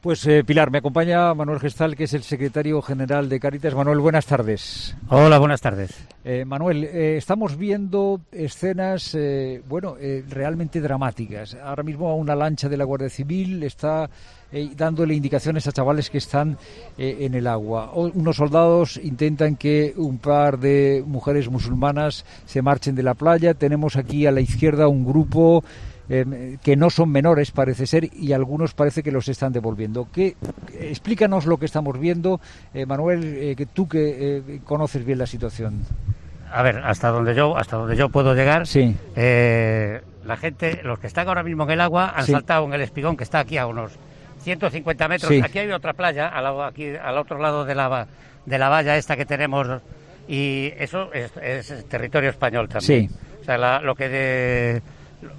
Pues eh, Pilar, me acompaña Manuel Gestal, que es el secretario general de Caritas. Manuel, buenas tardes. Hola, buenas tardes. Eh, Manuel, eh, estamos viendo escenas, bueno, realmente dramáticas. Ahora mismo una lancha de la Guardia Civil está dándole indicaciones a chavales que están en el agua. O- unos soldados intentan que un par de mujeres musulmanas se marchen de la playa. Tenemos aquí a la izquierda un grupo eh, que no son menores, parece ser, y algunos parece que los están devolviendo. ¿Qué, explícanos lo que estamos viendo, eh, Manuel, eh, que tú que conoces bien la situación. A ver, hasta donde yo, hasta donde yo puedo llegar, Sí. la gente, los que están ahora mismo en el agua, han Sí. saltado en el espigón que está aquí a unos 150 metros. Sí. Aquí hay otra playa, al, aquí, al otro lado de la, de la valla esta que tenemos, y eso es, es territorio español también. Sí. O sea, la- lo que de,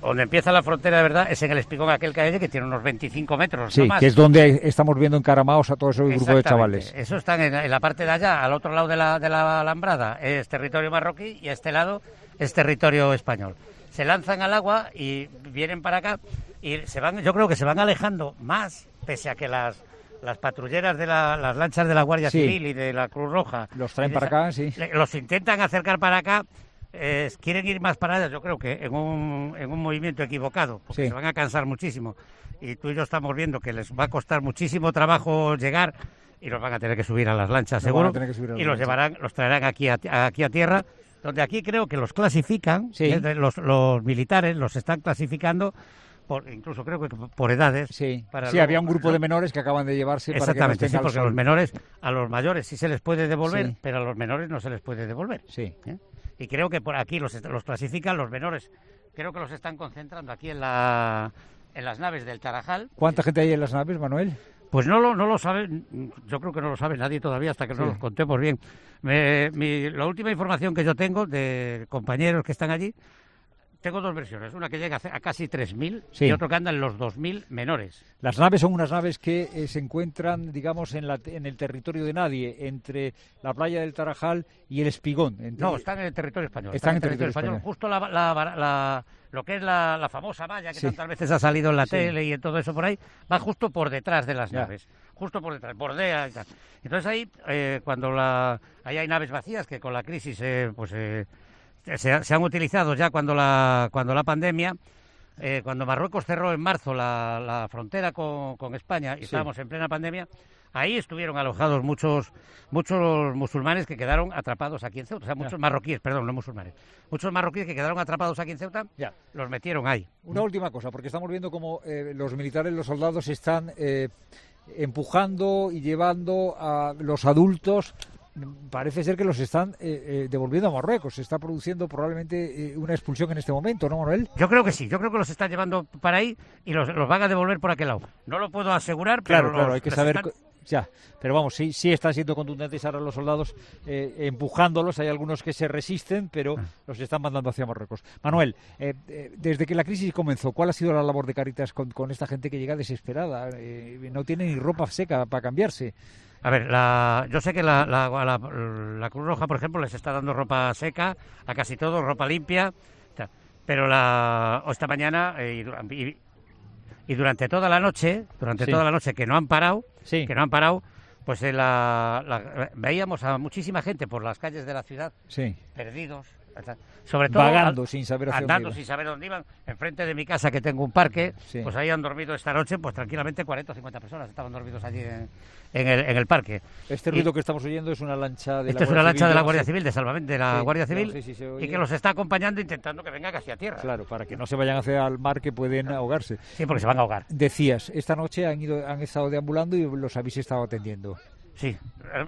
donde empieza la frontera de verdad es en el espigón aquel que hay que tiene unos 25 metros. Sí, no más. que es donde estamos viendo encaramados a todo ese grupo de chavales. Eso está en, en la parte de allá, al otro lado de la, de la alambrada, es territorio marroquí y a este lado es territorio español. Se lanzan al agua y vienen para acá y se van, yo creo que se van alejando más, pese a que las, las patrulleras de la- las lanchas de la Guardia Sí. Civil y de la Cruz Roja Los traen para acá, sí. los intentan acercar para acá. Eh, quieren ir más para allá, yo creo que en un, en un movimiento equivocado, porque Sí. se van a cansar muchísimo. Y tú y yo estamos viendo que les va a costar muchísimo trabajo llegar y los van a tener que subir a las lanchas, seguro. las y los llevarán, los traerán aquí a, aquí a tierra, donde aquí creo que los clasifican, Sí. eh, los, los militares los están clasificando, por, incluso creo que por edades. Sí, para sí luego- había un grupo de menores que acaban de llevarse para que no Exactamente, sí, porque a los menores, a los mayores sí se les puede devolver, Sí. pero a los menores no se les puede devolver. Sí. ¿eh? Y creo que por aquí los, clasifican los menores. Creo que los están concentrando aquí en, la, en las naves del Tarajal. ¿Cuánta gente hay en las naves, Manuel? Pues no lo, no lo sabe, yo creo que no lo sabe nadie todavía hasta que no Sí. los contemos bien. Me- mi- la última información que yo tengo de compañeros que están allí, tengo dos versiones. Una que llega a casi 3.000 Sí. y otro que anda en los 2.000 menores. Las naves son unas naves que eh, se encuentran, digamos, en, la, en el territorio de nadie, entre la playa del Tarajal y el Espigón. entre- No, están en el territorio español. Están en territorio español. Justo la, la- la- lo que es la, la famosa valla que Sí. tantas veces ha salido en la Sí. tele y en todo eso por ahí, va justo por detrás de las Ya. naves. Justo por detrás, bordea y tal. Entonces ahí, eh, cuando la, ahí hay naves vacías que con la crisis eh, pues, eh, se, ha- se han utilizado ya cuando la, cuando la pandemia, eh, cuando Marruecos cerró en marzo la, la frontera con, con España y Sí. estábamos en plena pandemia, ahí estuvieron alojados muchos muchos musulmanes que quedaron atrapados aquí en Ceuta, o sea, muchos marroquíes, perdón, no musulmanes, muchos marroquíes que quedaron atrapados aquí en Ceuta, Ya. los metieron ahí. Una última cosa, porque estamos viendo como eh, los militares, los soldados están eh, empujando y llevando a los adultos. Parece ser que los están eh, eh, devolviendo a Marruecos. Se está produciendo probablemente eh, una expulsión en este momento, ¿no, Manuel? Yo creo que sí, yo creo que los están llevando para ahí y los, los van a devolver por aquel lado. No lo puedo asegurar, pero Claro, claro, hay que saber. están- Ya, pero vamos, sí, sí están siendo contundentes ahora los soldados eh, empujándolos. Hay algunos que se resisten, pero Ah. los están mandando hacia Marruecos. Manuel, eh, eh, desde que la crisis comenzó, ¿cuál ha sido la labor de Caritas con, con esta gente que llega desesperada? Eh, no tiene ni ropa seca para cambiarse. A ver, la- yo sé que la, la- la- la Cruz Roja, por ejemplo, les está dando ropa seca a casi todos, ropa limpia, pero la, esta mañana eh, y, y- y durante toda la noche, durante Sí. toda la noche que no han parado, Sí. que no han parado, pues eh, la- la- veíamos a muchísima gente por las calles de la ciudad Sí. perdidos, sobre todo Vagando al- sin saber hacia dónde andando iban. sin saber dónde iban, enfrente de mi casa que tengo un parque, Sí. pues ahí han dormido esta noche, pues tranquilamente 40 o 50 personas estaban dormidos allí en, en el, en el parque. Este Y- ruido que estamos oyendo es una lancha de Esta la es una lancha de la Guardia. Civil, de salvamento de la Sí, Guardia Civil, y que los está acompañando intentando que venga casi a tierra. Claro, para que no se vayan hacia el mar que pueden ahogarse. Sí, porque se van a ahogar. Decías, esta noche han ido, han estado deambulando y los habéis estado atendiendo. Sí,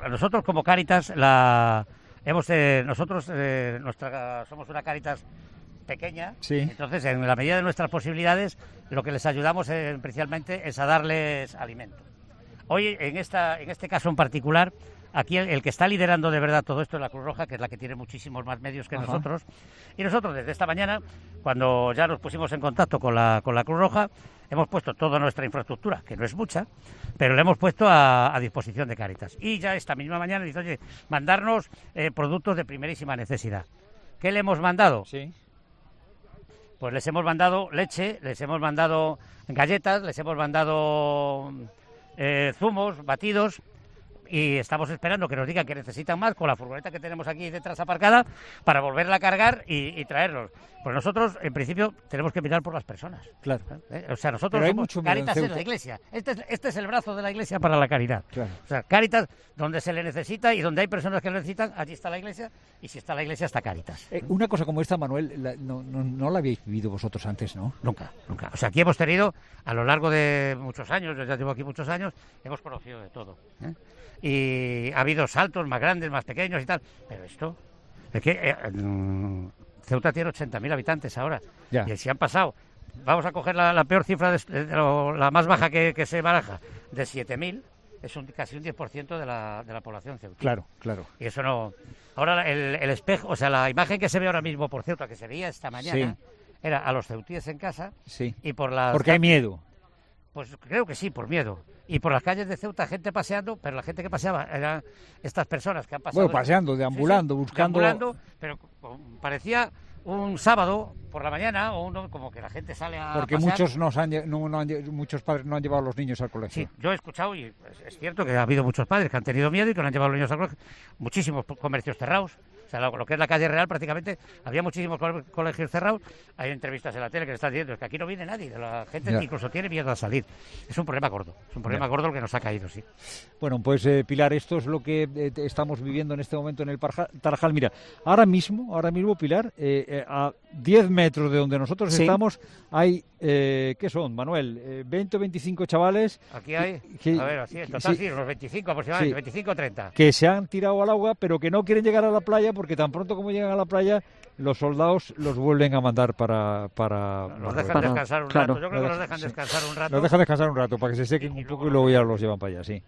nosotros como Cáritas, la hemos eh, nosotros eh, nuestra somos una Cáritas pequeña, Sí. entonces en la medida de nuestras posibilidades lo que les ayudamos eh, especialmente es a darles alimento. Hoy en esta en este caso en particular Aquí el, el que está liderando de verdad todo esto es la Cruz Roja, que es la que tiene muchísimos más medios que Ajá. nosotros. Y nosotros desde esta mañana, cuando ya nos pusimos en contacto con la, con la Cruz Roja, hemos puesto toda nuestra infraestructura, que no es mucha, pero la hemos puesto a, a disposición de Cáritas. Y ya esta misma mañana dice, oye, mandarnos eh, productos de primerísima necesidad. ¿Qué le hemos mandado? Sí. Pues les hemos mandado leche, les hemos mandado galletas, les hemos mandado eh, zumos, batidos, y estamos esperando que nos digan que necesitan más con la furgoneta que tenemos aquí detrás aparcada para volverla a cargar y, traerlos. Pues nosotros, en principio, tenemos que mirar por las personas. Claro. ¿Eh? O sea, nosotros somos Caritas en, la iglesia. Este es, este es el brazo de la iglesia para la caridad. O sea, Caritas, donde se le necesita y donde hay personas que lo necesitan, allí está la iglesia. Y si está la iglesia, está Caritas. Eh, una cosa como esta, Manuel, no, no, la habéis vivido vosotros antes, ¿no? Nunca, nunca. O sea, aquí hemos tenido, a lo largo de muchos años, yo ya llevo aquí muchos años, hemos conocido de todo. ¿eh? Y ha habido saltos más grandes, más pequeños y tal, pero esto es que eh, mm, Ceuta tiene 80.000 habitantes ahora y si han pasado, vamos a coger la, peor cifra, de, la más baja que, se baraja, de 7.000, es un, casi un 10% de la, de la población ceuta. Claro, claro. Y eso no... Ahora el, el, espejo, o sea, la imagen que se ve ahora mismo por Ceuta, que se veía esta mañana, era a los ceutíes en casa sí. y por las... Porque hay miedo. Pues creo que sí, por miedo. Y por las calles de Ceuta, gente paseando, pero la gente que paseaba eran estas personas que han pasado. Bueno, paseando, deambulando, buscando. Deambulando, pero parecía un sábado por la mañana o uno como que la gente sale a porque muchos no, muchos padres no han llevado a los niños al colegio sí yo he escuchado y es, cierto que ha habido muchos padres que han tenido miedo y que no han llevado a los niños al colegio muchísimos comercios cerrados sea, lo, que es la calle Real prácticamente había muchísimos colegios cerrados. Hay entrevistas en la tele que le están diciendo que aquí no viene nadie, la gente incluso tiene miedo a salir. Es un problema gordo, es un problema gordo el que nos ha caído, sí. Bueno, pues eh, Pilar, esto es lo que eh, estamos viviendo en este momento en el Tarajal. Mira, ahora mismo, ahora mismo, Pilar, eh, a 10 metros de donde nosotros estamos hay, ¿qué son, Manuel? 20 o 25 chavales. Aquí hay, a ver, así, en total sí, unos 25 aproximadamente, 25 o 30. Que se han tirado al agua, pero que no quieren llegar a la playa porque tan pronto como llegan a la playa, los soldados los vuelven a mandar para... para los dejan descansar un rato, yo creo que los dejan descansar un rato. Los dejan descansar un rato para que se sequen un poco y luego ya los llevan para allá, sí.